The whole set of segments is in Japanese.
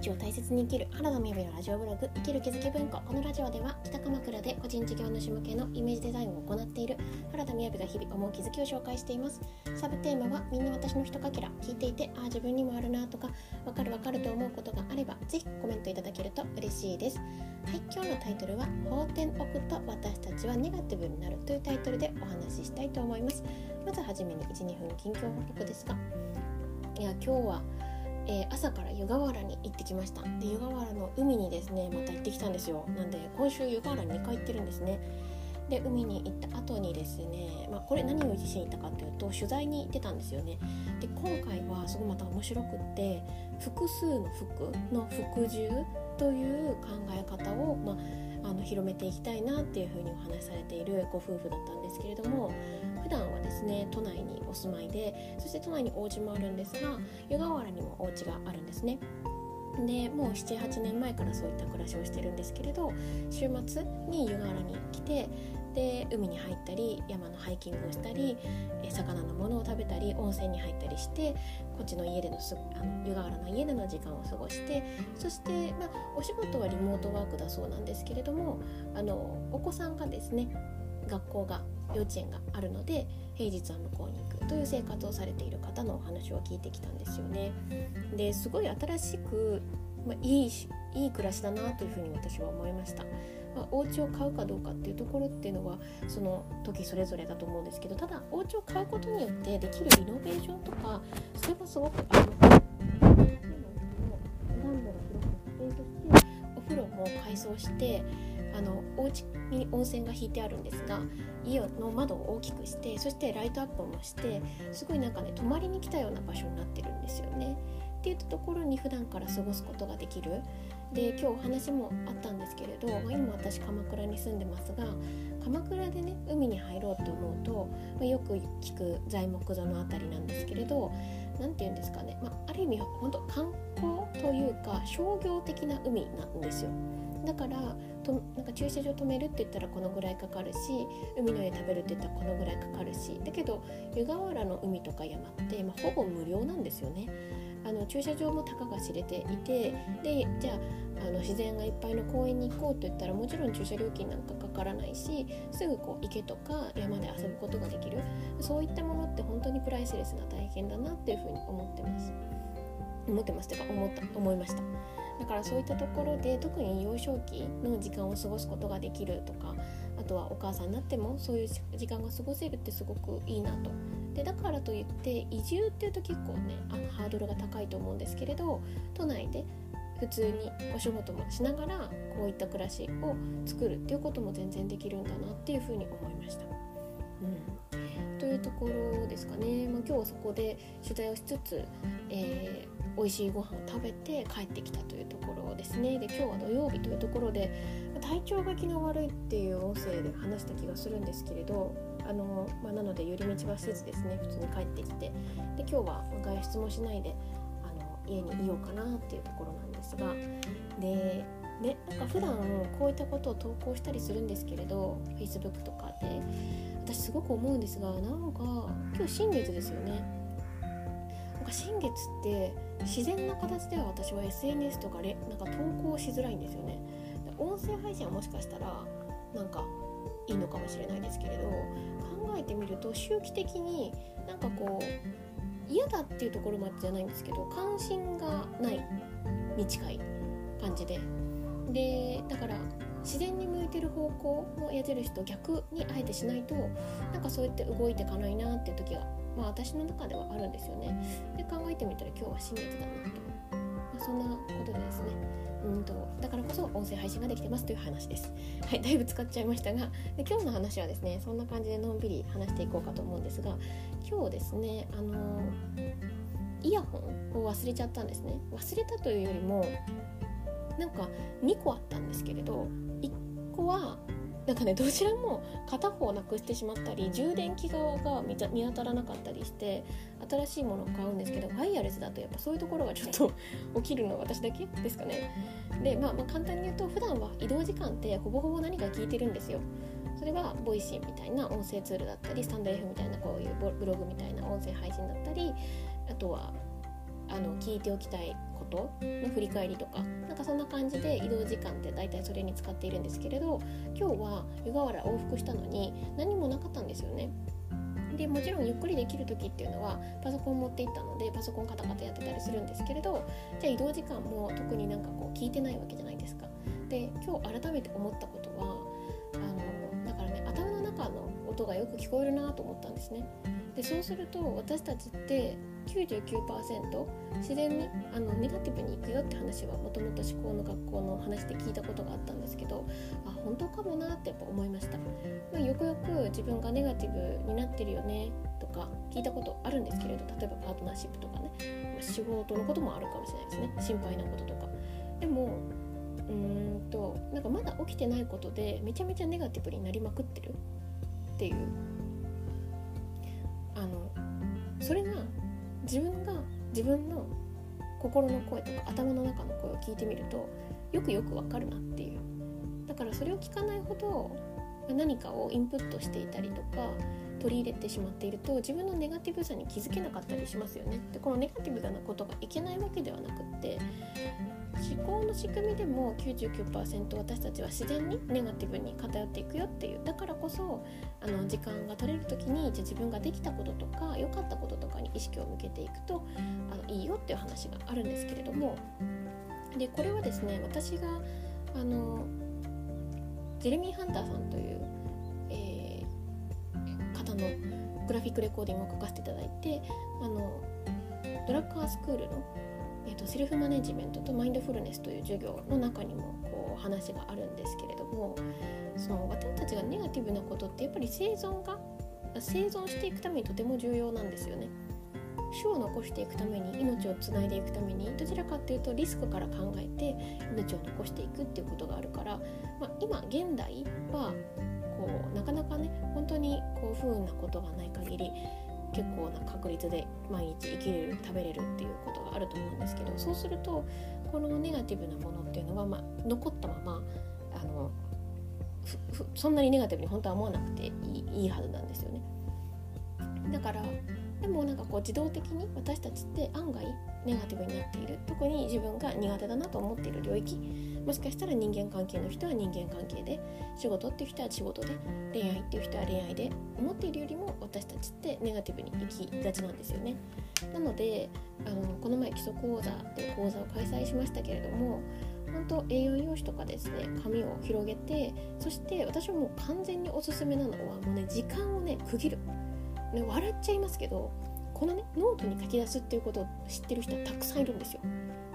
日を大切に生きる原田美由のラジオブログ生きる気づき文庫このラジオでは北鎌倉で個人事業主向けのイメージデザインを行っている原田美由が日々思う気づきを紹介しています。サブテーマはみんな私のひとかけら聞いていてああ自分にもあるなとかわかるわかると思うことがあればぜひコメントいただけると嬉しいです。はい今日のタイトルは法天置くと私たちはネガティブになるというタイトルでお話ししたいと思います。まずはじめに12分近況報告ですがいや今日はえー、朝から湯河原に行ってきました。で湯河原の海にですねまた行ってきたんですよ。なんで今週湯河原2回行ってるんですね。で海に行った後にですね、まあ、これ何をしに行ったかというと取材に行ってたんですよね。で今回はすごいまた面白くって複数の服の服従という考え方を、まああの広めていきたいなっていうふうにお話しされているご夫婦だったんですけれども普段はですね都内にお住まいでそして都内にお家もあるんですが湯河原にもお家があるんですね。でもう78年前からそういった暮らしをしてるんですけれど週末に湯河原に来てで海に入ったり山のハイキングをしたり魚のものを食べたり温泉に入ったりしてこっちの家でのすあの湯河原の家での時間を過ごしてそして、まあ、お仕事はリモートワークだそうなんですけれどもあのお子さんがですね学校が幼稚園があるので平日は向こうに行くという生活をされている方のお話を聞いてきたんですよね。ですごい新しく、まあ、いいいい暮らしだなというふうに私は思いました。まあ、お家を買うかどうかっていうところっていうのはその時それぞれだと思うんですけどただお家を買うことによってできるリノベーションとかそれはすごくあのお風呂も改装してあのお家に温泉が引いてあるんですが家の窓を大きくしてそしてライトアップもしてすごいなんかね泊まりに来たような場所になってるんですよね。っていったところに普段から過ごすことができるで今日お話もあったんですけれど、まあ、今私鎌倉に住んでますが鎌倉でね海に入ろうと思うと、まあ、よく聞く材木座の辺りなんですけれど何て言うんですかね、まあ、ある意味本当観光というか商業的な海なんですよ。だからとなんか駐車場止めるって言ったらこのぐらいかかるし海の家食べるって言ったらこのぐらいかかるしだけど湯河原の海とか山って、まあ、ほぼ無料なんですよね。あの駐車場もたかが知れていてでじゃああの自然がいっぱいの公園に行こうと言ったらもちろん駐車料金なんかかからないしすぐこう池とか山で遊ぶことができる。そういったものって本当にプライスレスな体験だなっていうふうに思ってます。思ってますというか思った思いました。だからそういったところで特に幼少期の時間を過ごすことができるとかあとはお母さんになってもそういう時間が過ごせるってすごくいいなとでだからといって移住っていうと結構ねあのハードルが高いと思うんですけれど都内で普通にお仕事もしながらこういった暮らしを作るっていうことも全然できるんだなっていうふうに思いました。うん、というところですかね、まあ、今日はそこで取材をしつつ、えー美味しいご飯を食べて帰ってきたというところですね。で今日は土曜日というところで体調が気が悪いっていう音声で話した気がするんですけれどあの、まあ、なので寄り道はせずですね普通に帰ってきてで今日は外出もしないであの家にいようかなっていうところなんですがでね、なんか普段こういったことを投稿したりするんですけれど Facebook とかで私すごく思うんですがなんか今日新月ですよね。なんか新月って自然な形では私は SNS とかなんか投稿しづらいんですよね。音声配信はもしかしたらなんかいいのかもしれないですけれど考えてみると周期的になんかこう嫌だっていうところまでじゃないんですけど関心がないに近い感じで。でだから自然に向いてる方向の矢印と逆にあえてしないとなんかそうやって動いてかないなっていう時がまあ私の中ではあるんですよね。で考えてみたら今日は新月だなと、そんなことでですね。うんとだからこそ音声配信ができてますという話です。はいだいぶ使っちゃいましたがで今日の話はですねそんな感じでのんびり話していこうかと思うんですが今日ですねあのイヤホンを忘れちゃったんですね。忘れたというよりもなんか2個あったんですけれど1個はなんかねどちらも片方なくしてしまったり充電器側が見当たらなかったりして新しいものを買うんですけどワイヤレスだとやっぱそういうところがちょっと起きるのは私だけですかね。で、まあ、まあ簡単に言うと普段は移動時間ってほぼほぼ何か聞いてるんですよ。それは Voicy みたいな音声ツールだったりスタンド F みたいなこういうブログみたいな音声配信だったりあとはあの聞いておきたいことの振り返りとかなんかそんな感じで移動時間って大体それに使っているんですけれど今日は湯河原往復したのに何もなかったんですよね。でもちろんゆっくりできる時っていうのはパソコン持って行ったのでパソコンカタカタやってたりするんですけれどじゃあ移動時間も特になんかこう聞いてないわけじゃないですか。で今日改めて思ったことはあのだからね頭の中の音がよく聞こえるなと思ったんですね。でそうすると私たちって99%自然にあのネガティブに行くよって話はもともと思考の学校の話で聞いたことがあったんですけどあ本当かもなってやっぱ思いました、まあ、よくよく自分がネガティブになってるよねとか聞いたことあるんですけれど例えばパートナーシップとかね、仕事のこともあるかもしれないですね。心配なこととか。でもうーんとなんかまだ起きてないことでめちゃめちゃネガティブになりまくってるっていう。あのそれが自分が自分の心の声とか頭の中の声を聞いてみるとよくよくわかるなっていう。だからそれを聞かないほど何かをインプットしていたりとか取り入れてしまっていると自分のネガティブさに気づけなかったりしますよね。でこのネガティブなことがいけないわけではなくって思考の仕組みでも99%私たちは自然にネガティブに偏っていくよっていう。だからこそあの時間が取れる時にじゃ自分ができたこととか良かったこととかに意識を向けていくとあのいいよっていう話があるんですけれども。でこれはですね私があのジェレミー・ハンターさんという、えー、方のグラフィックレコーディングを書かせていただいてあのドラッカースクールのえーと、セルフマネジメントとマインドフルネスという授業の中にもこう話があるんですけれどもその私たちがネガティブなことってやっぱり生存が生存していくためにとても重要なんですよね。種を残していくために命をつないでいくためにどちらかっていうとリスクから考えて命を残していくっていうことがあるから、まあ、今現代はこうなかなかね本当にこう不運なことがない限り結構な確率で毎日生きれる食べれるっていうことがあると思うんですけどそうするとこのネガティブなものっていうのは、まあ、残ったままあのそんなにネガティブに本当は思わなくていいいいはずなんですよね。だからでもなんかこう自動的に私たちって案外ネガティブになっている特に自分が苦手だなと思っている領域もしかしたら人間関係の人は人間関係で仕事っていう人は仕事で恋愛っていう人は恋愛で思っているよりも私たちってネガティブに生きがちなんですよねなのであのこの前基礎講座っていう講座を開催しましたけれども本当 A4 用紙とかですね紙を広げてそして私はもう完全におすすめなのはもうね時間をね区切るね、笑っちゃいますけどこのねノートに書き出すっていうことを知ってる人はたくさんいるんですよ。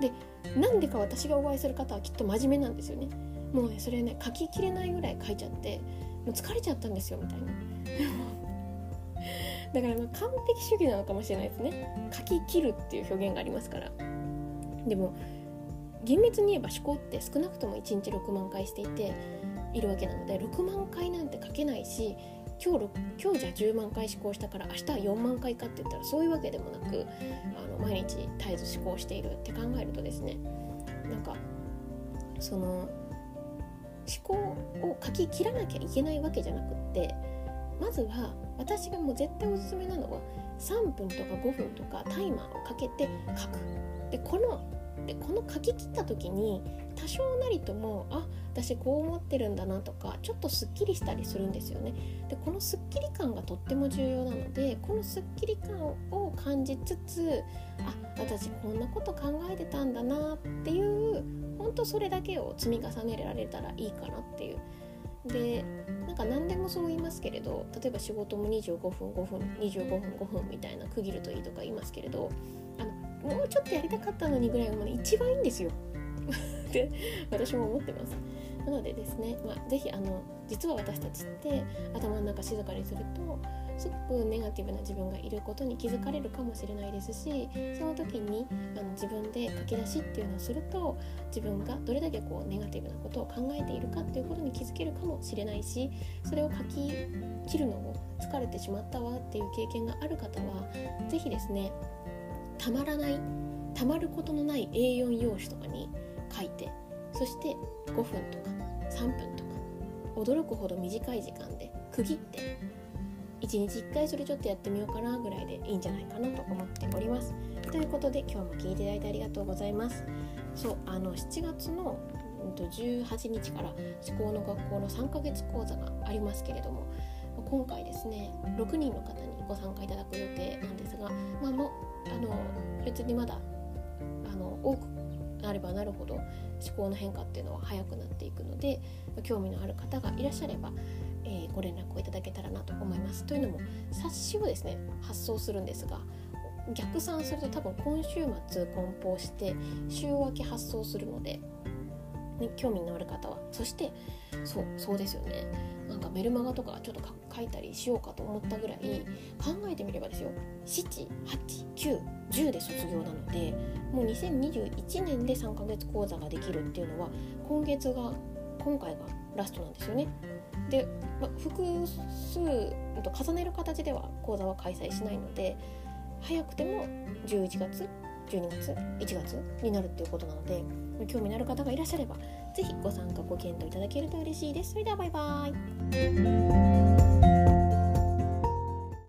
でなんでか私がお会いする方はきっと真面目なんですよね。もうねそれね書ききれないぐらい書いちゃってもう疲れちゃったんですよみたいな。だからまあ完璧主義なのかもしれないですね。書き切るっていう表現がありますから。でも厳密に言えば思考って少なくとも1日6万回していているわけなので6万回なんて書けないし今日今日じゃ10万回思考したから明日は4万回かって言ったらそういうわけでもなくあの毎日絶えず思考しているって考えるとですねなんかその思考を書き切らなきゃいけないわけじゃなくってまずは私がもう絶対おすすめなのは3分とか5分とかタイマーをかけて書く。でこのでこの書き切った時に多少なりともあ私こう思ってるんだなとかちょっとすっきりしたりするんですよね。でこのすっきり感がとっても重要なのでこのすっきり感を感じつつあ私こんなこと考えてたんだなっていう本当それだけを積み重ねられたらいいかなっていう。でなんか何でもそう言いますけれど例えば仕事も25分5分25分5分みたいな区切るといいとか言いますけれどもうちょっとやりたかったのにぐらいがもう、ね、一番いいんですよ。って私も思ってます。なのでですね、まあ、ぜひあの実は私たちって頭の中静かにするとすごくネガティブな自分がいることに気づかれるかもしれないですしその時にあの自分で書き出しっていうのをすると自分がどれだけこうネガティブなことを考えているかっていうことに気づけるかもしれないしそれを書き切るのを疲れてしまったわっていう経験がある方は是非ですねたまらないたまることのない A4 用紙とかに書いてそして5分とか3分とか驚くほど短い時間で区切って1日1回それちょっとやってみようかなぐらいでいいんじゃないかなと思っております。ということで今日も聞いていただいてありがとうございます。そうあの7月の18日から思考の学校の3ヶ月講座がありますけれども今回ですね6人の方にご参加いただく予定なんですが、まあ、もあの別にまだあの多くなればなるほど思考の変化っていうのは早くなっていくので興味のある方がいらっしゃれば、えー、ご連絡をいただけたらなと思います。というのも冊子をですね発送するんですが逆算すると多分今週末梱包して週明け発送するので、ね、興味のある方は。そしてそうそうですよね。なんかメルマガとかちょっと書いたりしようかと思ったぐらい考えてみればですよ。78910で卒業なのでもう2021年で3ヶ月講座ができるっていうのは今月が今回がラストなんですよね。で、ま複数と重ねる形では講座は開催しないので早くても11月12月1月になるっていうことなので興味のある方がいらっしゃれば是非ご参加ご検討いただけると嬉しいです。それではバイバーイ